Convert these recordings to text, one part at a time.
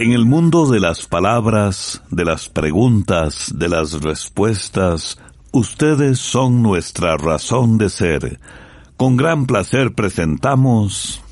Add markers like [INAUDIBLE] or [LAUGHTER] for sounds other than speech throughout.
En el mundo de las palabras, de las preguntas, de las respuestas, ustedes son nuestra razón de ser. Con gran placer presentamos...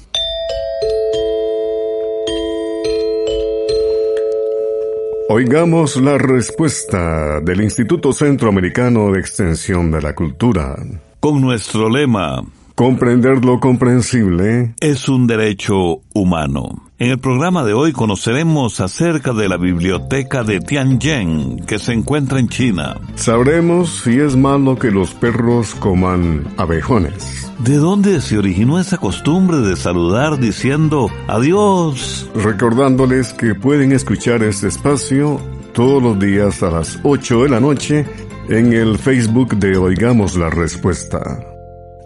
Oigamos la respuesta del Instituto Centroamericano de Extensión de la Cultura. Con nuestro lema, Comprender lo comprensible es un derecho humano. En el programa de hoy conoceremos acerca de la biblioteca de Tianjin, que se encuentra en China. Sabremos si es malo que los perros coman abejones. ¿De dónde se originó esa costumbre de saludar diciendo adiós? Recordándoles que pueden escuchar este espacio todos los días a las 8 de la noche en el Facebook de Oigamos la Respuesta.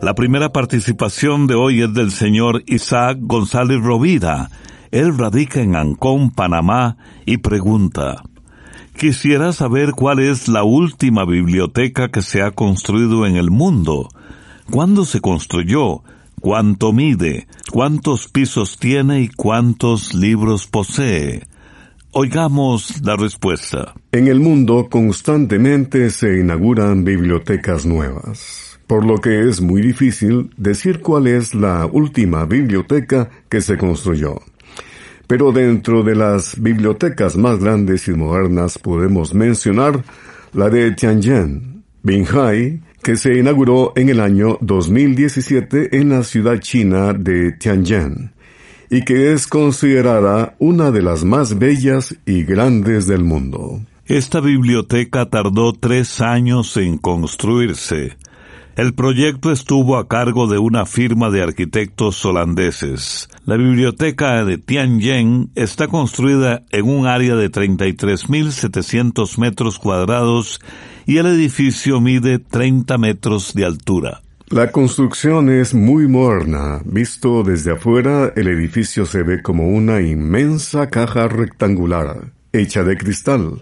La primera participación de hoy es del señor Isaac González Rovida. Él radica en Ancón, Panamá, y pregunta, Quisiera saber cuál es la última biblioteca que se ha construido en el mundo. ¿Cuándo se construyó? ¿Cuánto mide? ¿Cuántos pisos tiene y cuántos libros posee? Oigamos la respuesta. En el mundo constantemente se inauguran bibliotecas nuevas, por lo que es muy difícil decir cuál es la última biblioteca que se construyó. Pero dentro de las bibliotecas más grandes y modernas podemos mencionar la de Tianjin, Binhai, que se inauguró en el año 2017 en la ciudad china de Tianjin y que es considerada una de las más bellas y grandes del mundo. Esta biblioteca tardó tres años en construirse. El proyecto estuvo a cargo de una firma de arquitectos holandeses. La biblioteca de Tianjin está construida en un área de 33.700 metros cuadrados y el edificio mide 30 metros de altura. La construcción es muy moderna. Visto desde afuera, el edificio se ve como una inmensa caja rectangular, hecha de cristal,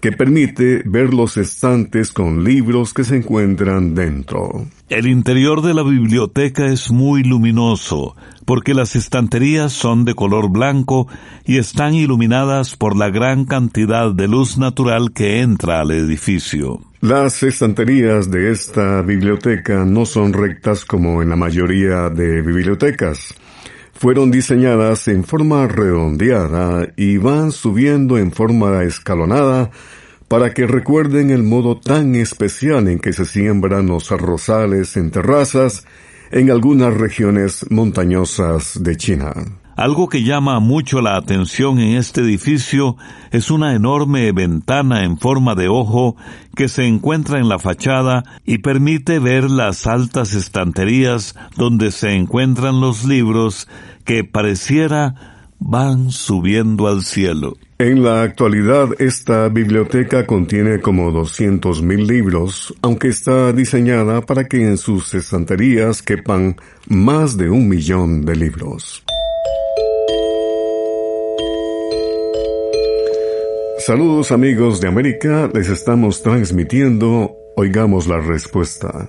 que permite ver los estantes con libros que se encuentran dentro. El interior de la biblioteca es muy luminoso, porque las estanterías son de color blanco y están iluminadas por la gran cantidad de luz natural que entra al edificio. Las estanterías de esta biblioteca no son rectas como en la mayoría de bibliotecas. Fueron diseñadas en forma redondeada y van subiendo en forma escalonada para que recuerden el modo tan especial en que se siembran los arrozales en terrazas en algunas regiones montañosas de China. Algo que llama mucho la atención en este edificio es una enorme ventana en forma de ojo que se encuentra en la fachada y permite ver las altas estanterías donde se encuentran los libros que pareciera van subiendo al cielo. En la actualidad esta biblioteca contiene como 200.000 libros, aunque está diseñada para que en sus estanterías quepan más de un millón de libros. Saludos amigos de América, les estamos transmitiendo Oigamos la Respuesta.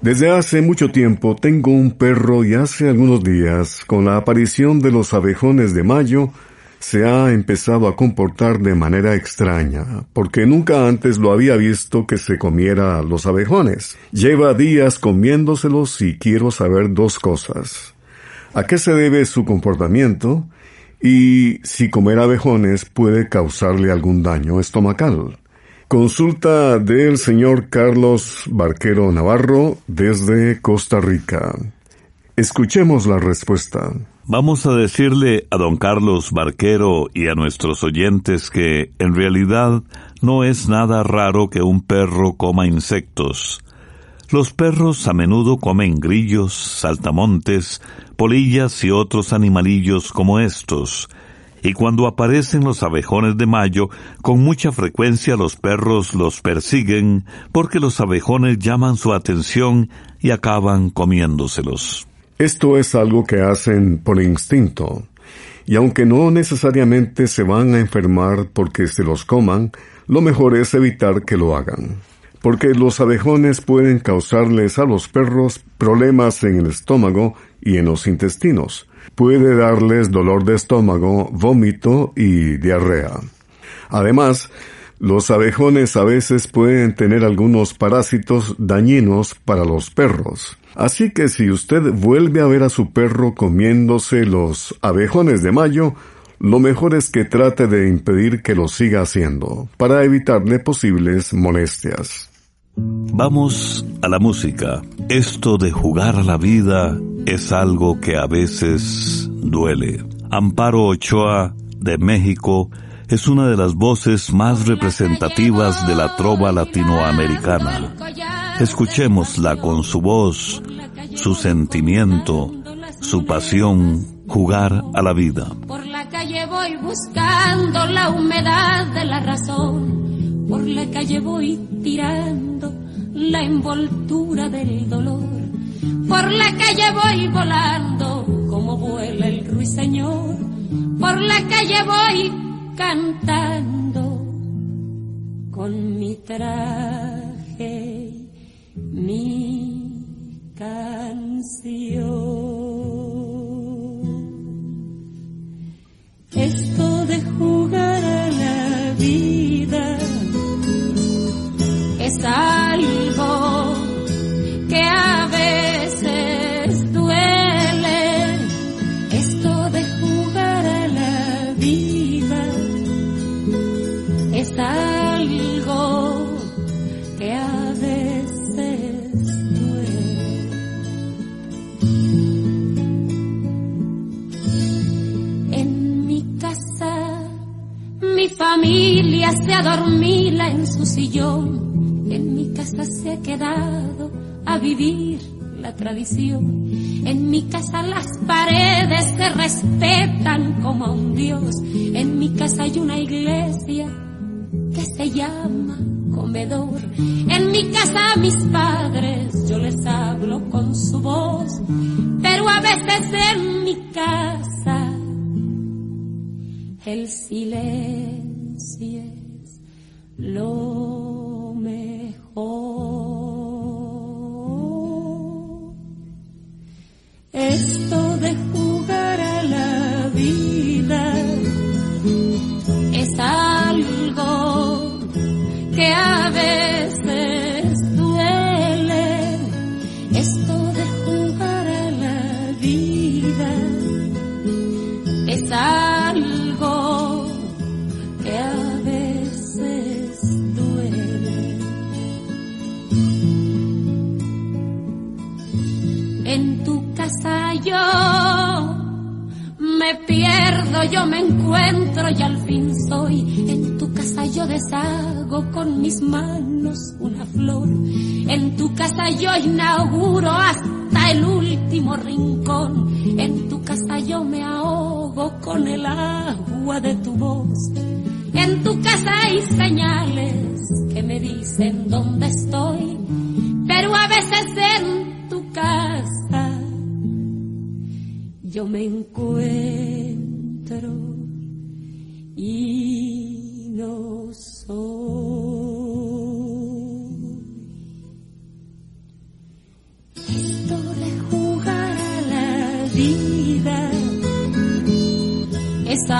Desde hace mucho tiempo tengo un perro y hace algunos días, con la aparición de los abejones de mayo, se ha empezado a comportar de manera extraña, porque nunca antes lo había visto que se comiera los abejones. Lleva días comiéndoselos y quiero saber dos cosas. a qué se debe su comportamiento y si comer abejones puede causarle algún daño estomacal. Consulta del señor Carlos Barquero Navarro desde Costa Rica. Escuchemos la respuesta. Vamos a decirle a don Carlos Barquero y a nuestros oyentes que en realidad no es nada raro que un perro coma insectos. Los perros a menudo comen grillos, saltamontes, polillas y otros animalillos como estos, y cuando aparecen los abejones de mayo, con mucha frecuencia los perros los persiguen porque los abejones llaman su atención y acaban comiéndoselos. Esto es algo que hacen por instinto, y aunque no necesariamente se van a enfermar porque se los coman, lo mejor es evitar que lo hagan. Porque los abejones pueden causarles a los perros problemas en el estómago y en los intestinos, puede darles dolor de estómago, vómito y diarrea. Además, los abejones a veces pueden tener algunos parásitos dañinos para los perros. Así que si usted vuelve a ver a su perro comiéndose los abejones de mayo, lo mejor es que trate de impedir que lo siga haciendo, para evitarle posibles molestias. Vamos a la música. Esto de jugar a la vida es algo que a veces duele. Amparo Ochoa, de México, es una de las voces más representativas de la trova latinoamericana. Escuchémosla con su voz, su sentimiento, su pasión, jugar a la vida. Por la calle voy buscando la humedad de la razón, por la calle voy tirando la envoltura del dolor por la calle voy volando como vuela el ruiseñor. Por la calle voy cantando con mi traje, mi canción. Esto de jugar es algo que a veces duele. Esto de jugar a la vida es algo que a veces duele. En mi casa mi familia se adormila en su sillón mi casa se ha quedado a vivir la tradición. En mi casa las paredes se respetan como a un dios. En mi casa hay una iglesia que se llama comedor. En mi casa a mis padres yo les hablo con su voz. Pero a veces en mi casa el silencio es lo yo me encuentro y al fin soy. En tu casa yo deshago con mis manos una flor. En tu casa yo inauguro hasta el último rincón. En tu casa yo me ahogo con el agua de tu voz. En tu casa hay señales que me dicen dónde estoy, pero a veces en tu casa yo me encuentro y no soy. Esto de jugar a la vida es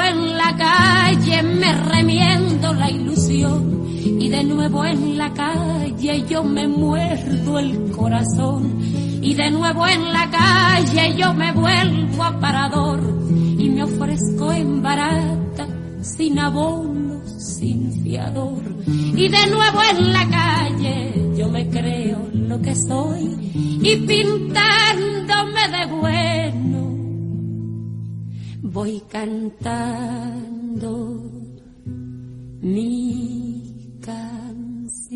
en la calle me remiendo la ilusión. Y de nuevo en la calle yo me muerdo el corazón. Y de nuevo en la calle yo me vuelvo aparador. Y me ofrezco en barata sin abono, sin fiador. Y de nuevo en la calle yo me creo lo que soy. Y pintándome de bueno voy cantando mi canción.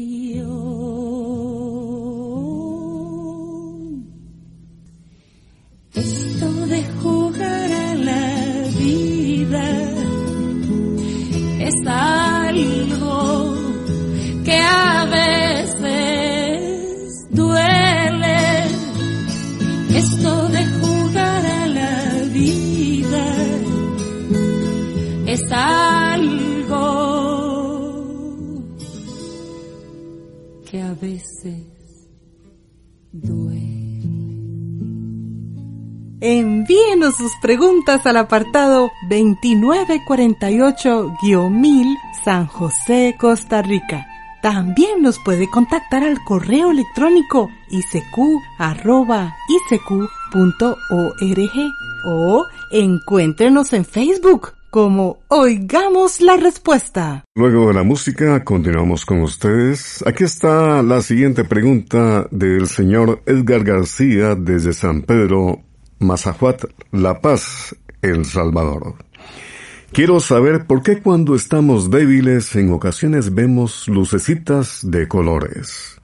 Esto de jugar a la vida es algo que a veces Envíenos sus preguntas al apartado 2948-1000 San José, Costa Rica. También nos puede contactar al correo electrónico isq.org o encuéntrenos en Facebook como Oigamos la Respuesta. Luego de la música, continuamos con ustedes. Aquí está la siguiente pregunta del señor Edgar García desde San Pedro, Mazahuat, La Paz, El Salvador. Quiero saber por qué cuando estamos débiles en ocasiones vemos lucecitas de colores.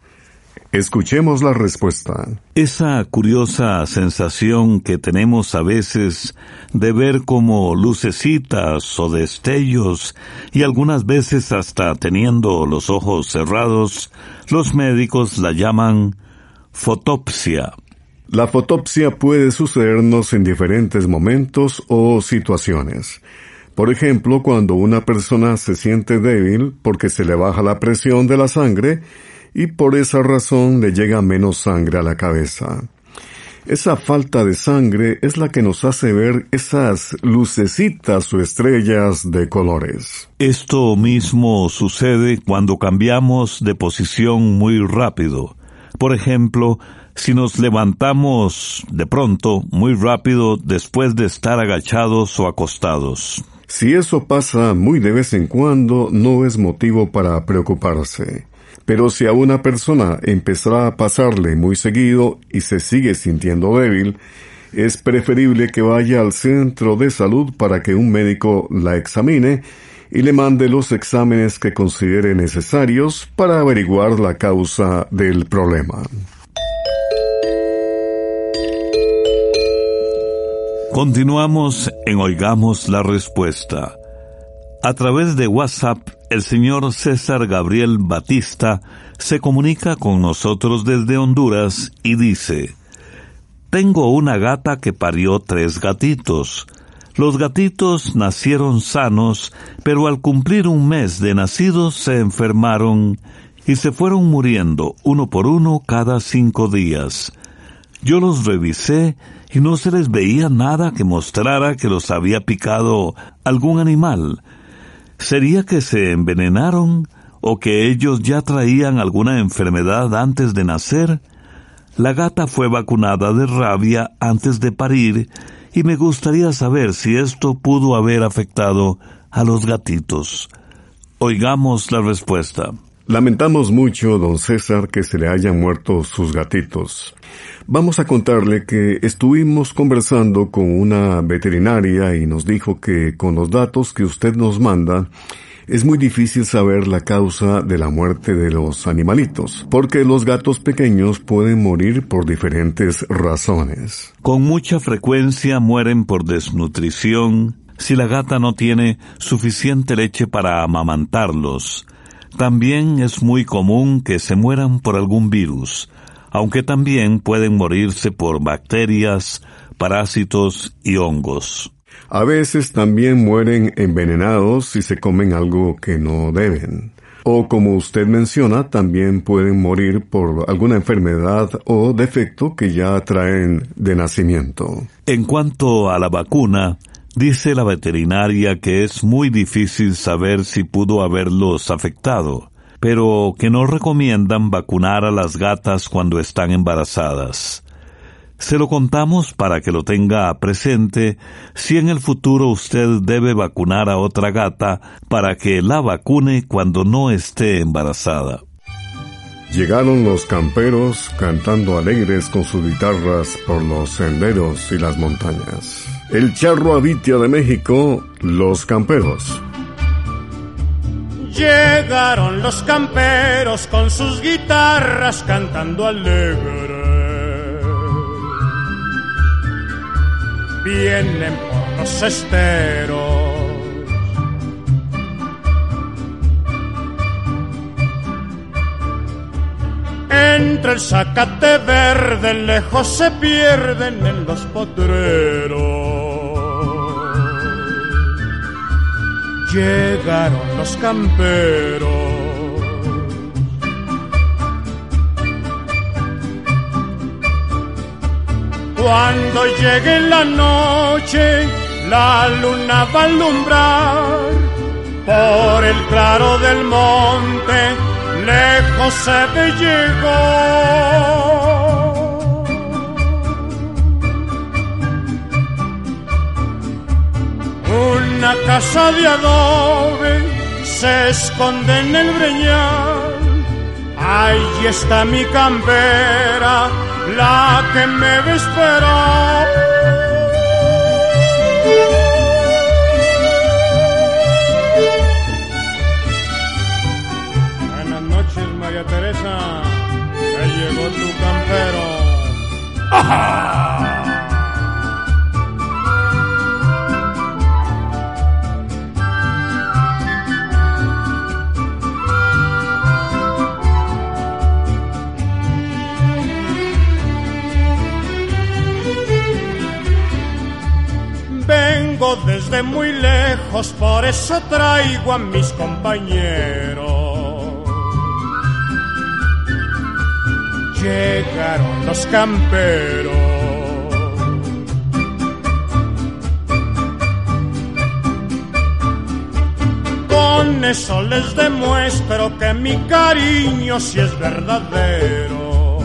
Escuchemos la respuesta. Esa curiosa sensación que tenemos a veces de ver como lucecitas o destellos y algunas veces hasta teniendo los ojos cerrados, los médicos la llaman fotopsia. La fotopsia puede sucedernos en diferentes momentos o situaciones. Por ejemplo, cuando una persona se siente débil porque se le baja la presión de la sangre y por esa razón le llega menos sangre a la cabeza. Esa falta de sangre es la que nos hace ver esas lucecitas o estrellas de colores. Esto mismo sucede cuando cambiamos de posición muy rápido. Por ejemplo, si nos levantamos de pronto muy rápido después de estar agachados o acostados. Si eso pasa muy de vez en cuando, no es motivo para preocuparse. Pero si a una persona empezará a pasarle muy seguido y se sigue sintiendo débil, es preferible que vaya al centro de salud para que un médico la examine y le mande los exámenes que considere necesarios para averiguar la causa del problema. Continuamos en Oigamos la Respuesta. A través de WhatsApp, el señor César Gabriel Batista se comunica con nosotros desde Honduras y dice, Tengo una gata que parió tres gatitos. Los gatitos nacieron sanos, pero al cumplir un mes de nacidos se enfermaron y se fueron muriendo uno por uno cada cinco días. Yo los revisé y no se les veía nada que mostrara que los había picado algún animal. ¿Sería que se envenenaron o que ellos ya traían alguna enfermedad antes de nacer? La gata fue vacunada de rabia antes de parir y me gustaría saber si esto pudo haber afectado a los gatitos. Oigamos la respuesta. Lamentamos mucho, don César, que se le hayan muerto sus gatitos. Vamos a contarle que estuvimos conversando con una veterinaria y nos dijo que con los datos que usted nos manda, es muy difícil saber la causa de la muerte de los animalitos, porque los gatos pequeños pueden morir por diferentes razones. Con mucha frecuencia mueren por desnutrición si la gata no tiene suficiente leche para amamantarlos. También es muy común que se mueran por algún virus, aunque también pueden morirse por bacterias, parásitos y hongos. A veces también mueren envenenados si se comen algo que no deben. O como usted menciona, también pueden morir por alguna enfermedad o defecto que ya traen de nacimiento. En cuanto a la vacuna, Dice la veterinaria que es muy difícil saber si pudo haberlos afectado, pero que no recomiendan vacunar a las gatas cuando están embarazadas. Se lo contamos para que lo tenga presente si en el futuro usted debe vacunar a otra gata para que la vacune cuando no esté embarazada. Llegaron los camperos cantando alegres con sus guitarras por los senderos y las montañas. El charro avitia de México, los camperos. Llegaron los camperos con sus guitarras cantando alegre. Vienen por los esteros Entre el zacate verde lejos se pierden en los potreros. Llegaron los camperos. Cuando llegue la noche, la luna va a alumbrar por el claro del monte lejos se te llegó. Una casa de adobe se esconde en el breñal. Ahí está mi campera, la que me ve esperar. Teresa, ya llegó tu campero. Vengo [LAUGHS] muy lejos, por eso traigo a mis compañeros llegaron los camperos. Con eso les demuestro que mi cariño sí es verdadero.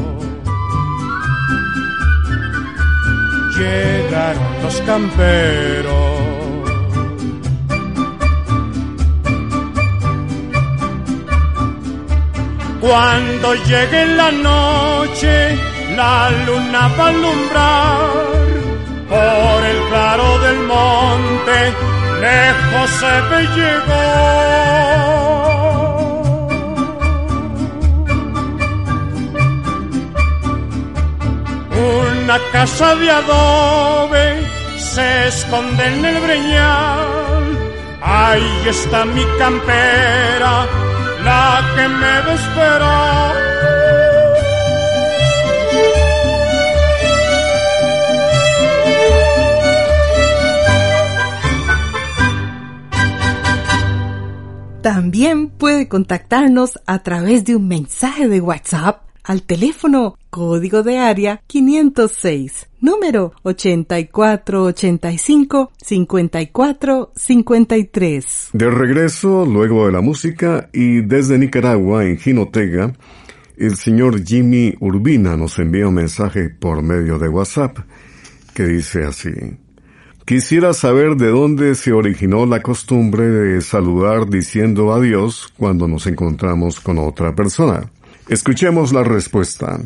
Llegaron los camperos. Cuando llegue la noche, la luna va a alumbrar por el claro del monte, lejos se ve llegó. Una casa de adobe se esconde en el breñal, ahí está mi campera la me. También puede contactarnos a través de un mensaje de WhatsApp al teléfono código de área 506, número 8485-5453. De regreso, luego de la música, y desde Nicaragua, en Jinotega, el señor Jimmy Urbina nos envía un mensaje por medio de WhatsApp que dice así. Quisiera saber de dónde se originó la costumbre de saludar diciendo adiós cuando nos encontramos con otra persona. Escuchemos la respuesta.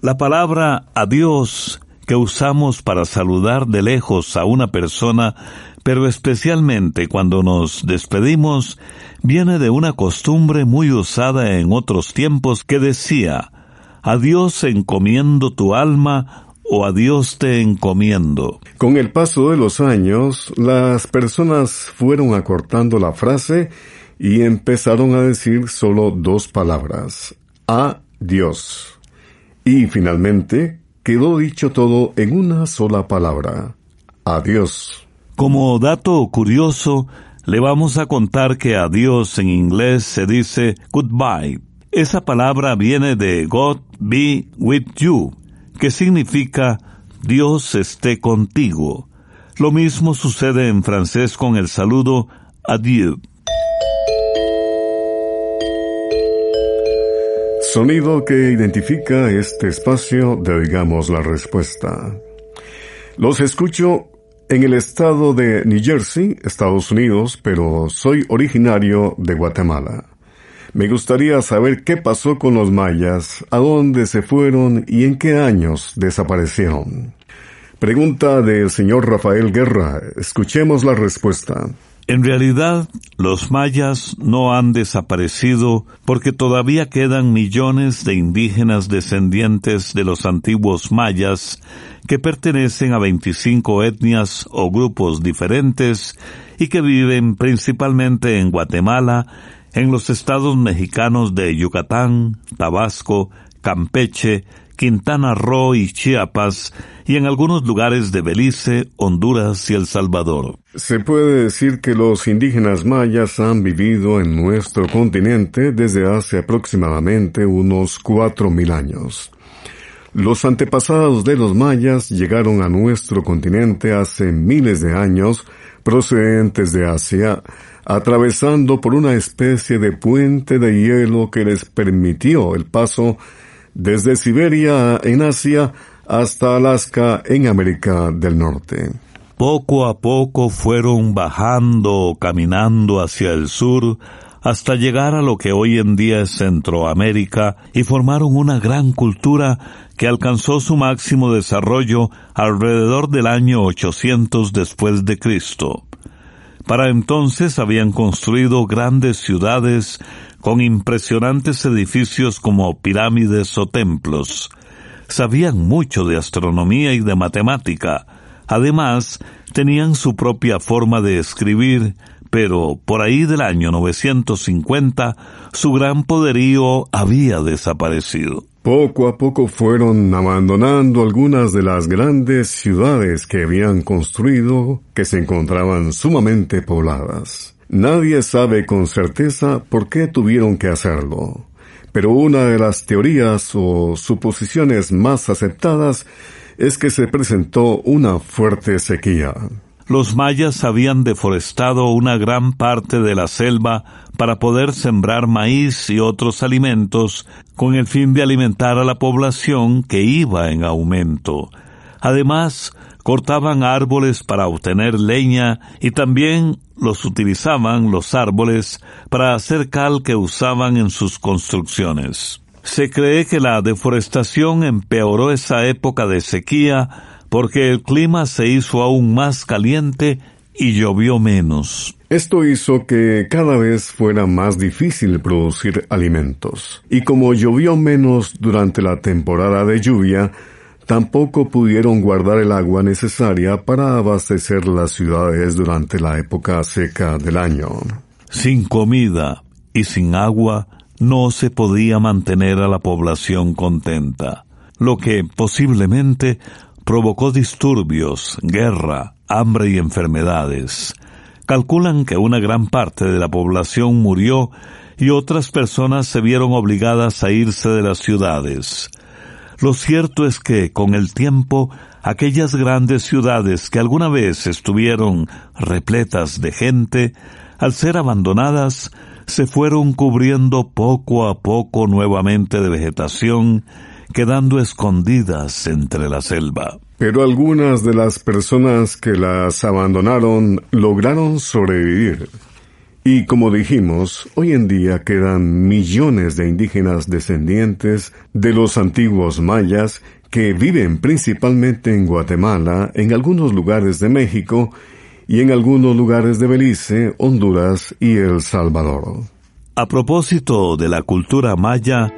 La palabra adiós que usamos para saludar de lejos a una persona, pero especialmente cuando nos despedimos, viene de una costumbre muy usada en otros tiempos que decía, adiós encomiendo tu alma o adiós te encomiendo. Con el paso de los años, las personas fueron acortando la frase y empezaron a decir solo dos palabras, a Dios. Y finalmente quedó dicho todo en una sola palabra. Adiós. Como dato curioso, le vamos a contar que adiós en inglés se dice goodbye. Esa palabra viene de God be with you, que significa Dios esté contigo. Lo mismo sucede en francés con el saludo adieu. Sonido que identifica este espacio de Digamos la Respuesta. Los escucho en el estado de New Jersey, Estados Unidos, pero soy originario de Guatemala. Me gustaría saber qué pasó con los mayas, a dónde se fueron y en qué años desaparecieron. Pregunta del señor Rafael Guerra. Escuchemos la respuesta. En realidad, los mayas no han desaparecido porque todavía quedan millones de indígenas descendientes de los antiguos mayas que pertenecen a 25 etnias o grupos diferentes y que viven principalmente en Guatemala, en los estados mexicanos de Yucatán, Tabasco, Campeche, Quintana Roo y Chiapas, y en algunos lugares de Belice, Honduras y El Salvador. Se puede decir que los indígenas mayas han vivido en nuestro continente desde hace aproximadamente unos cuatro mil años. Los antepasados de los mayas llegaron a nuestro continente hace miles de años, procedentes de Asia, atravesando por una especie de puente de hielo que les permitió el paso desde Siberia en Asia hasta Alaska en América del Norte. Poco a poco fueron bajando o caminando hacia el sur hasta llegar a lo que hoy en día es Centroamérica y formaron una gran cultura que alcanzó su máximo desarrollo alrededor del año 800 después de Cristo. Para entonces habían construido grandes ciudades con impresionantes edificios como pirámides o templos. Sabían mucho de astronomía y de matemática. Además, tenían su propia forma de escribir, pero por ahí del año 950 su gran poderío había desaparecido. Poco a poco fueron abandonando algunas de las grandes ciudades que habían construido que se encontraban sumamente pobladas. Nadie sabe con certeza por qué tuvieron que hacerlo, pero una de las teorías o suposiciones más aceptadas es que se presentó una fuerte sequía. Los mayas habían deforestado una gran parte de la selva para poder sembrar maíz y otros alimentos con el fin de alimentar a la población que iba en aumento. Además, cortaban árboles para obtener leña y también los utilizaban los árboles para hacer cal que usaban en sus construcciones. Se cree que la deforestación empeoró esa época de sequía porque el clima se hizo aún más caliente y llovió menos. Esto hizo que cada vez fuera más difícil producir alimentos. Y como llovió menos durante la temporada de lluvia, tampoco pudieron guardar el agua necesaria para abastecer las ciudades durante la época seca del año. Sin comida y sin agua no se podía mantener a la población contenta, lo que posiblemente provocó disturbios, guerra, hambre y enfermedades. Calculan que una gran parte de la población murió y otras personas se vieron obligadas a irse de las ciudades. Lo cierto es que, con el tiempo, aquellas grandes ciudades que alguna vez estuvieron repletas de gente, al ser abandonadas, se fueron cubriendo poco a poco nuevamente de vegetación quedando escondidas entre la selva. Pero algunas de las personas que las abandonaron lograron sobrevivir. Y como dijimos, hoy en día quedan millones de indígenas descendientes de los antiguos mayas que viven principalmente en Guatemala, en algunos lugares de México y en algunos lugares de Belice, Honduras y El Salvador. A propósito de la cultura maya,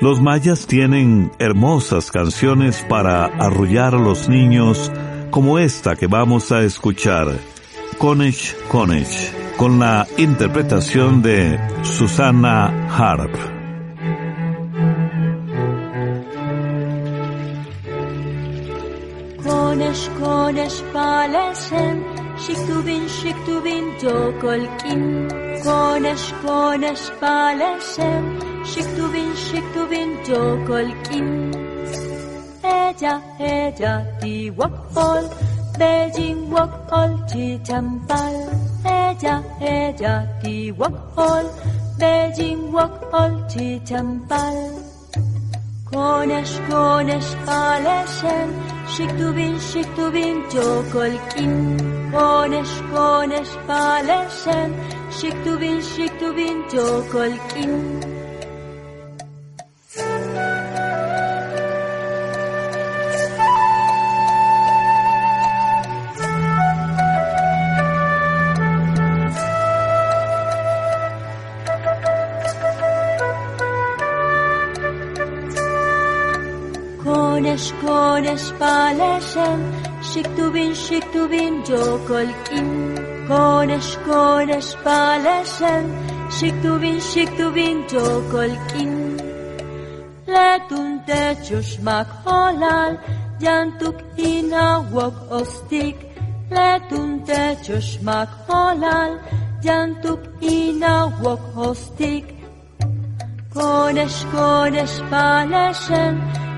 los mayas tienen hermosas canciones para arrullar a los niños, como esta que vamos a escuchar, Konesh Konesh, con la interpretación de Susana Harp. Konesh Konesh Palesen, Shiktubin Shiktubin Jokolkin, Konesh Konesh Palesen, Shiktubin, shiktubin, jokolkin. Ella, ella, tiwapol, Beijing walk all chi champal ella ella ti walk all Beijing walk all chi champal Konesh konesh paleshen Shiktubin shiktubin jokolkin Konesh konesh paleshen Shiktubin shiktubin jokolkin Konesh konesh paleshem Shiktubin shiktubin jokolkin Konesh konesh paleshem Shiktubin shiktubin jokolkin Letun techosh mak holal Yantuk inawok ostik Letun techosh mak holal Yantuk inawok ostik Konesh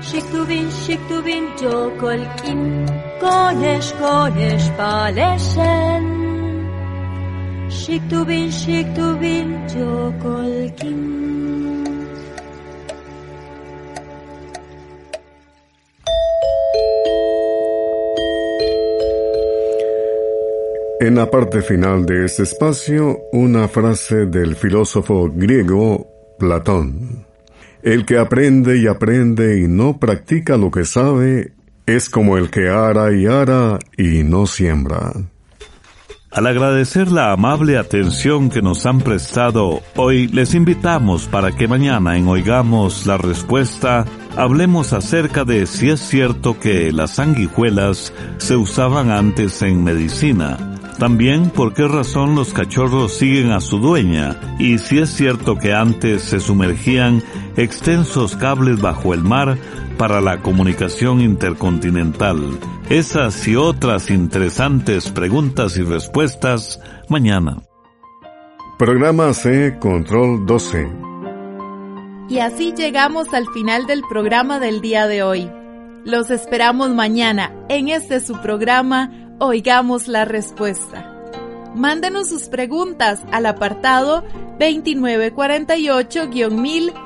Shiktubin shiktubin jokolkin Konesh konesh paleshen Shiktubin shiktubin jokolkin En la parte final de este espacio, una frase del filósofo griego Platón. El que aprende y aprende y no practica lo que sabe es como el que ara y ara y no siembra. Al agradecer la amable atención que nos han prestado hoy, les invitamos para que mañana en Oigamos la Respuesta hablemos acerca de si es cierto que las sanguijuelas se usaban antes en medicina. También por qué razón los cachorros siguen a su dueña y si es cierto que antes se sumergían extensos cables bajo el mar para la comunicación intercontinental. Esas y otras interesantes preguntas y respuestas mañana. Programa C Control 12. Y así llegamos al final del programa del día de hoy. Los esperamos mañana en este su programa Oigamos la Respuesta. Mándenos sus preguntas al apartado 2948-1000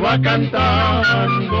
va cantando.